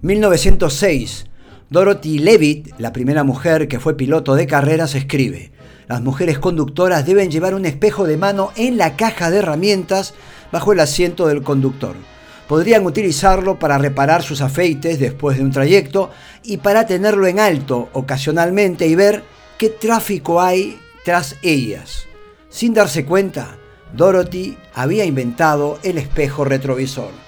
1906. Dorothy Levitt, la primera mujer que fue piloto de carreras, escribe, las mujeres conductoras deben llevar un espejo de mano en la caja de herramientas bajo el asiento del conductor. Podrían utilizarlo para reparar sus afeites después de un trayecto y para tenerlo en alto ocasionalmente y ver qué tráfico hay tras ellas. Sin darse cuenta, Dorothy había inventado el espejo retrovisor.